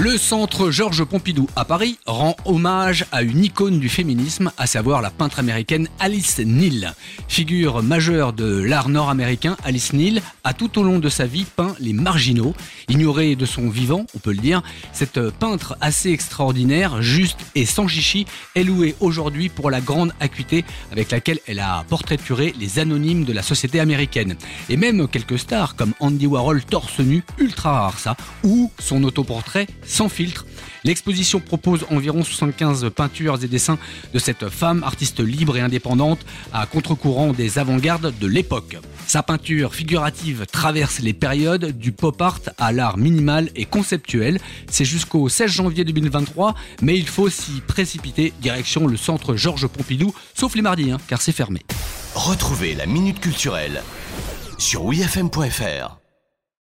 Le centre Georges Pompidou à Paris rend hommage à une icône du féminisme, à savoir la peintre américaine Alice Neal. Figure majeure de l'art nord-américain, Alice Neal a tout au long de sa vie peint les marginaux. Ignorée de son vivant, on peut le dire, cette peintre assez extraordinaire, juste et sans chichi, est louée aujourd'hui pour la grande acuité avec laquelle elle a portraituré les anonymes de la société américaine. Et même quelques stars comme Andy Warhol torse nu, ultra rare ou son autoportrait sans filtre. L'exposition propose environ 75 peintures et dessins de cette femme artiste libre et indépendante à contre-courant des avant-gardes de l'époque. Sa peinture figurative traverse les périodes du pop art à l'art minimal et conceptuel. C'est jusqu'au 16 janvier 2023, mais il faut s'y précipiter direction le centre Georges Pompidou, sauf les mardis, hein, car c'est fermé. Retrouvez la minute culturelle sur wifm.fr.